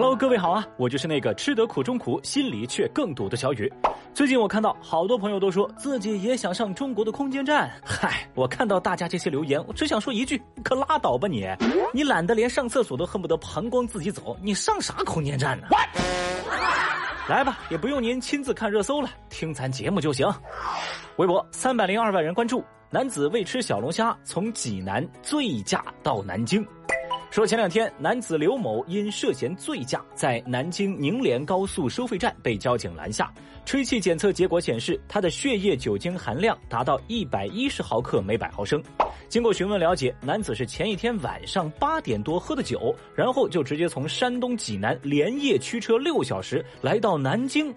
Hello，各位好啊，我就是那个吃得苦中苦，心里却更堵的小雨。最近我看到好多朋友都说自己也想上中国的空间站。嗨，我看到大家这些留言，我只想说一句：可拉倒吧你！你懒得连上厕所都恨不得膀胱自己走，你上啥空间站呢？来吧，也不用您亲自看热搜了，听咱节目就行。微博三百零二万人关注，男子为吃小龙虾从济南醉驾到南京。说前两天，男子刘某因涉嫌醉驾，在南京宁连高速收费站被交警拦下。吹气检测结果显示，他的血液酒精含量达到一百一十毫克每百毫升。经过询问了解，男子是前一天晚上八点多喝的酒，然后就直接从山东济南连夜驱车六小时来到南京。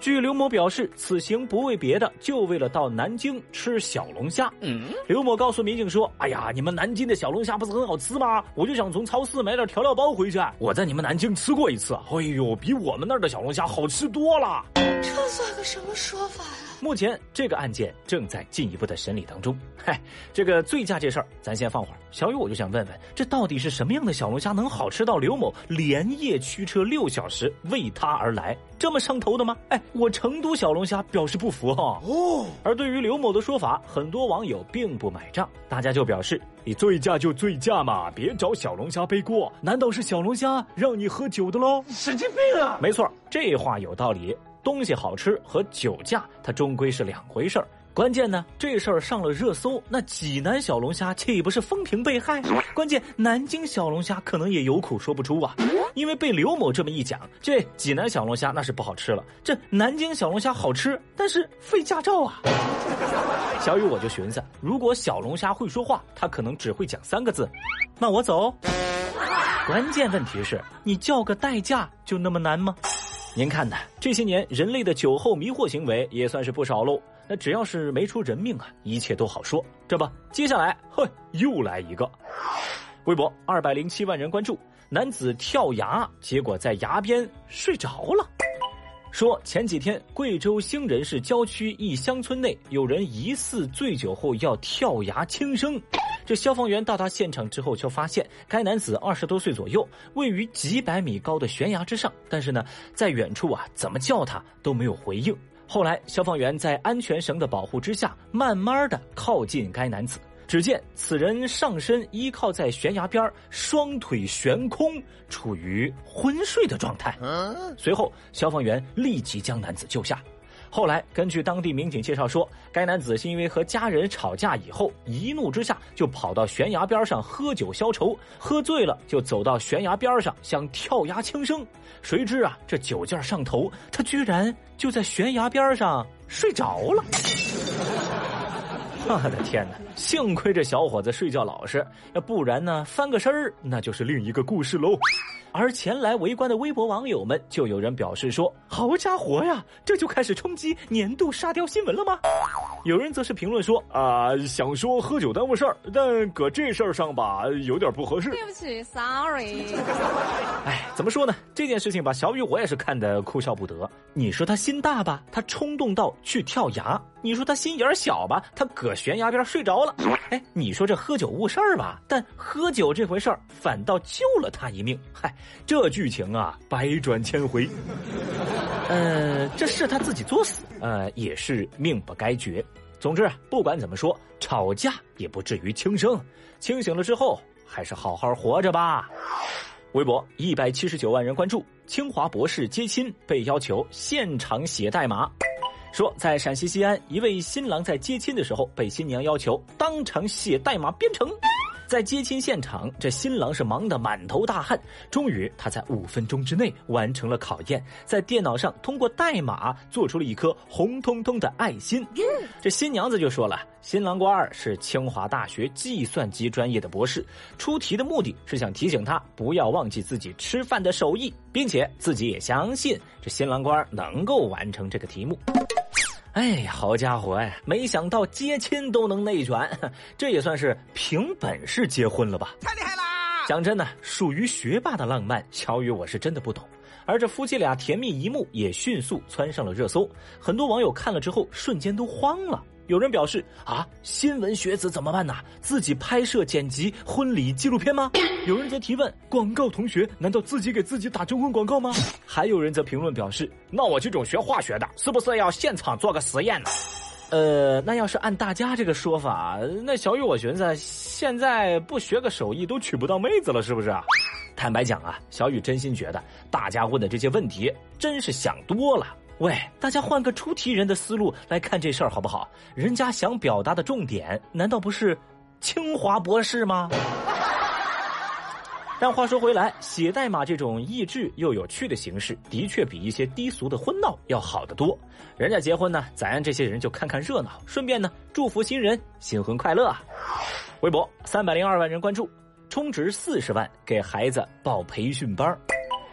据刘某表示，此行不为别的，就为了到南京吃小龙虾。嗯，刘某告诉民警说：“哎呀，你们南京的小龙虾不是很好吃吗？我就想从从超市买点调料包回去。我在你们南京吃过一次，哎呦，比我们那儿的小龙虾好吃多了。”这算个什么说法呀？目前这个案件正在进一步的审理当中。嗨，这个醉驾这事儿，咱先放会儿。小雨，我就想问问，这到底是什么样的小龙虾能好吃到刘某连夜驱车六小时为他而来？这么上头的吗？哎，我成都小龙虾表示不服哈。哦。而对于刘某的说法，很多网友并不买账，大家就表示：你醉驾就醉驾嘛，别找小龙虾背锅。难道是小龙虾让你喝酒的喽？神经病啊！没错，这话有道理。东西好吃和酒驾，它终归是两回事儿。关键呢，这事儿上了热搜，那济南小龙虾岂不是风评被害？关键南京小龙虾可能也有苦说不出啊，因为被刘某这么一讲，这济南小龙虾那是不好吃了，这南京小龙虾好吃，但是费驾照啊。小雨我就寻思，如果小龙虾会说话，它可能只会讲三个字：那我走。关键问题是，你叫个代驾就那么难吗？您看呢？这些年人类的酒后迷惑行为也算是不少喽。那只要是没出人命啊，一切都好说。这不，接下来，嘿，又来一个。微博二百零七万人关注，男子跳崖，结果在崖边睡着了。说前几天贵州兴仁市郊区一乡村内，有人疑似醉酒后要跳崖轻生。这消防员到达现场之后，却发现该男子二十多岁左右，位于几百米高的悬崖之上，但是呢，在远处啊，怎么叫他都没有回应。后来，消防员在安全绳的保护之下，慢慢的靠近该男子，只见此人上身依靠在悬崖边，双腿悬空，处于昏睡的状态。随后，消防员立即将男子救下。后来，根据当地民警介绍说，该男子是因为和家人吵架以后，一怒之下就跑到悬崖边上喝酒消愁，喝醉了就走到悬崖边上想跳崖轻生，谁知啊，这酒劲上头，他居然就在悬崖边上睡着了。我的天哪！幸亏这小伙子睡觉老实，要不然呢，翻个身那就是另一个故事喽。而前来围观的微博网友们，就有人表示说：“好家伙呀，这就开始冲击年度沙雕新闻了吗？”有人则是评论说：“啊，想说喝酒耽误事儿，但搁这事儿上吧，有点不合适。”对不起，sorry。哎，怎么说呢？这件事情吧，小雨我也是看得哭笑不得。你说他心大吧，他冲动到去跳崖；你说他心眼小吧，他搁悬崖边睡着了。哎，你说这喝酒误事儿吧，但喝酒这回事儿反倒救了他一命。嗨。这剧情啊，百转千回。呃，这是他自己作死，呃，也是命不该绝。总之，不管怎么说，吵架也不至于轻生。清醒了之后，还是好好活着吧。微博一百七十九万人关注，清华博士接亲被要求现场写代码。说在陕西西安，一位新郎在接亲的时候被新娘要求当场写代码编程。在接亲现场，这新郎是忙得满头大汗。终于，他在五分钟之内完成了考验，在电脑上通过代码做出了一颗红彤彤的爱心。这新娘子就说了，新郎官儿是清华大学计算机专业的博士，出题的目的是想提醒他不要忘记自己吃饭的手艺，并且自己也相信这新郎官能够完成这个题目。哎，好家伙呀！没想到接亲都能内卷，这也算是凭本事结婚了吧？太厉害啦！讲真的，属于学霸的浪漫，小雨我是真的不懂。而这夫妻俩甜蜜一幕也迅速窜上了热搜，很多网友看了之后瞬间都慌了。有人表示啊，新闻学子怎么办呢？自己拍摄剪辑婚礼纪录片吗？有人则提问：广告同学难道自己给自己打征婚广告吗？还有人则评论表示：那我这种学化学的，是不是要现场做个实验呢？呃，那要是按大家这个说法，那小雨我寻思，现在不学个手艺都娶不到妹子了，是不是？坦白讲啊，小雨真心觉得大家问的这些问题真是想多了。喂，大家换个出题人的思路来看这事儿好不好？人家想表达的重点难道不是清华博士吗？但话说回来，写代码这种益智又有趣的形式，的确比一些低俗的婚闹要好得多。人家结婚呢，咱这些人就看看热闹，顺便呢祝福新人新婚快乐。微博三百零二万人关注，充值四十万给孩子报培训班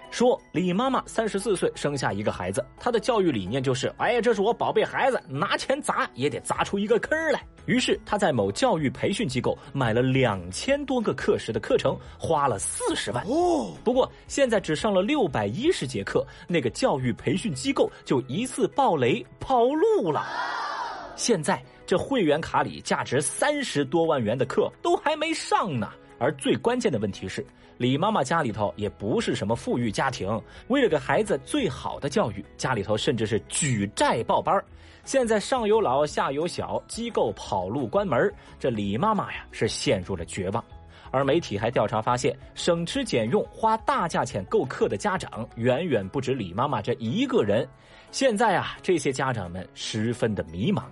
说李妈妈三十四岁生下一个孩子，她的教育理念就是：哎呀，这是我宝贝孩子，拿钱砸也得砸出一个坑来。于是她在某教育培训机构买了两千多个课时的课程，花了四十万。哦，不过现在只上了六百一十节课，那个教育培训机构就一次暴雷跑路了。现在这会员卡里价值三十多万元的课都还没上呢。而最关键的问题是，李妈妈家里头也不是什么富裕家庭，为了给孩子最好的教育，家里头甚至是举债报班现在上有老下有小，机构跑路关门这李妈妈呀是陷入了绝望。而媒体还调查发现，省吃俭用花大价钱购课的家长远远不止李妈妈这一个人。现在啊，这些家长们十分的迷茫。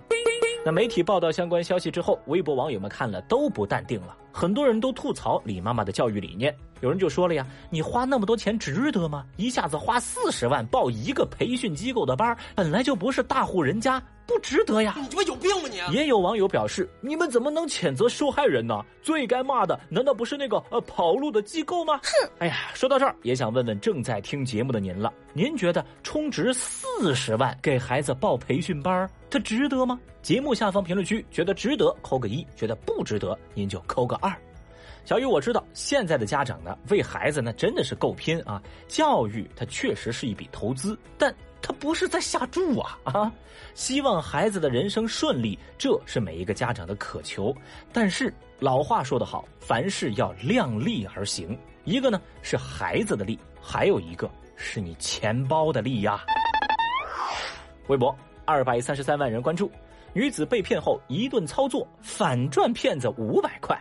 那媒体报道相关消息之后，微博网友们看了都不淡定了。很多人都吐槽李妈妈的教育理念，有人就说了呀：“你花那么多钱值得吗？一下子花四十万报一个培训机构的班，本来就不是大户人家，不值得呀！”你他妈有病吧你？也有网友表示：“你们怎么能谴责受害人呢？最该骂的难道不是那个呃跑路的机构吗？”哼！哎呀，说到这儿，也想问问正在听节目的您了：您觉得充值四十万给孩子报培训班，它值得吗？节目下方评论区觉得值得扣个一，觉得不值得您就扣个。二，小雨，我知道现在的家长呢，为孩子呢真的是够拼啊。教育它确实是一笔投资，但它不是在下注啊啊！希望孩子的人生顺利，这是每一个家长的渴求。但是老话说得好，凡事要量力而行。一个呢是孩子的利，还有一个是你钱包的利呀。微博二百三十三万人关注，女子被骗后一顿操作，反赚骗子五百块。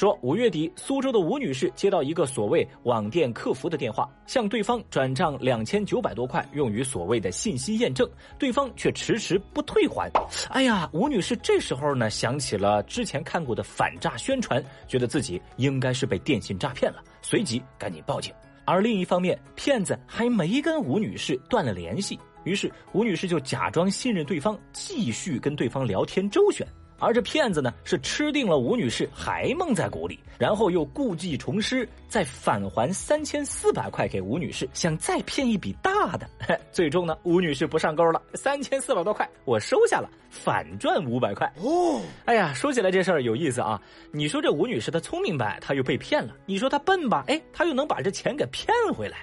说五月底，苏州的吴女士接到一个所谓网店客服的电话，向对方转账两千九百多块，用于所谓的信息验证，对方却迟迟不退还。哎呀，吴女士这时候呢想起了之前看过的反诈宣传，觉得自己应该是被电信诈骗了，随即赶紧报警。而另一方面，骗子还没跟吴女士断了联系，于是吴女士就假装信任对方，继续跟对方聊天周旋。而这骗子呢，是吃定了吴女士，还蒙在鼓里，然后又故技重施，再返还三千四百块给吴女士，想再骗一笔大的。最终呢，吴女士不上钩了，三千四百多块我收下了，反赚五百块。哦，哎呀，说起来这事儿有意思啊。你说这吴女士她聪明吧，她又被骗了；你说她笨吧，哎，她又能把这钱给骗回来。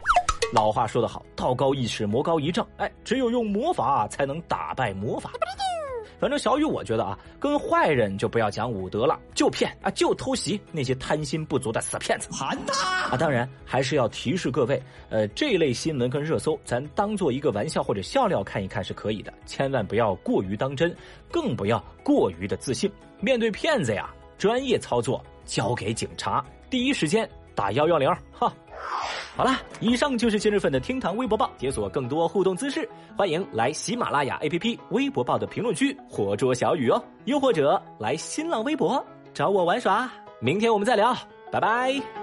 老话说得好，道高一尺，魔高一丈。哎，只有用魔法才能打败魔法。反正小雨，我觉得啊，跟坏人就不要讲武德了，就骗啊，就偷袭那些贪心不足的死骗子。盘他啊！当然还是要提示各位，呃，这类新闻跟热搜，咱当做一个玩笑或者笑料看一看是可以的，千万不要过于当真，更不要过于的自信。面对骗子呀，专业操作交给警察，第一时间打幺幺零哈。好啦，以上就是今日份的厅堂微博报，解锁更多互动姿势，欢迎来喜马拉雅 APP 微博报的评论区活捉小雨哦，又或者来新浪微博找我玩耍。明天我们再聊，拜拜。